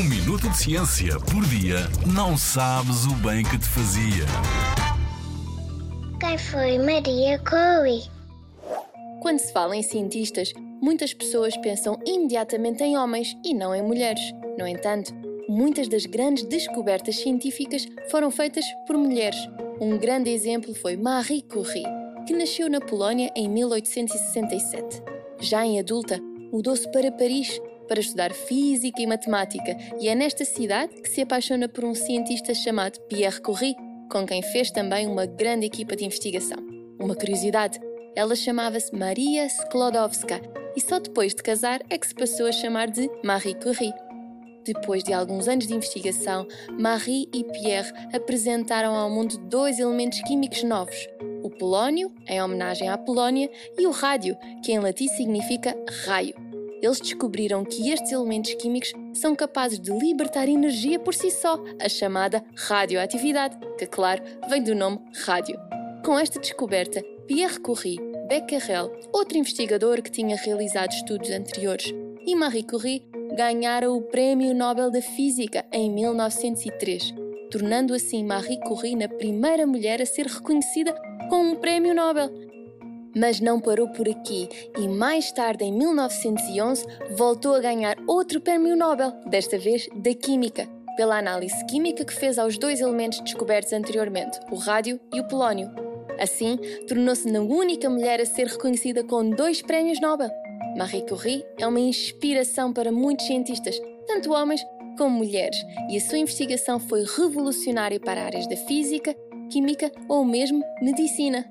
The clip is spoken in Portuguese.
Um minuto de ciência por dia não sabes o bem que te fazia. Quem foi Maria Curie? Quando se fala em cientistas, muitas pessoas pensam imediatamente em homens e não em mulheres. No entanto, muitas das grandes descobertas científicas foram feitas por mulheres. Um grande exemplo foi Marie Curie, que nasceu na Polónia em 1867. Já em adulta, mudou-se para Paris para estudar física e matemática, e é nesta cidade que se apaixona por um cientista chamado Pierre Curie, com quem fez também uma grande equipa de investigação. Uma curiosidade, ela chamava-se Maria Sklodowska e só depois de casar é que se passou a chamar de Marie Curie. Depois de alguns anos de investigação, Marie e Pierre apresentaram ao mundo dois elementos químicos novos: o polónio, em homenagem à Polónia, e o rádio, que em latim significa raio eles descobriram que estes elementos químicos são capazes de libertar energia por si só, a chamada radioatividade, que, claro, vem do nome rádio. Com esta descoberta, Pierre Curie, Becquerel, outro investigador que tinha realizado estudos anteriores, e Marie Curie ganharam o Prémio Nobel da Física em 1903, tornando assim Marie Curie na primeira mulher a ser reconhecida com um Prémio Nobel mas não parou por aqui e mais tarde, em 1911, voltou a ganhar outro prémio Nobel, desta vez da Química, pela análise química que fez aos dois elementos descobertos anteriormente, o rádio e o polónio. Assim, tornou-se a única mulher a ser reconhecida com dois prémios Nobel. Marie Curie é uma inspiração para muitos cientistas, tanto homens como mulheres, e a sua investigação foi revolucionária para áreas da física, química ou mesmo medicina.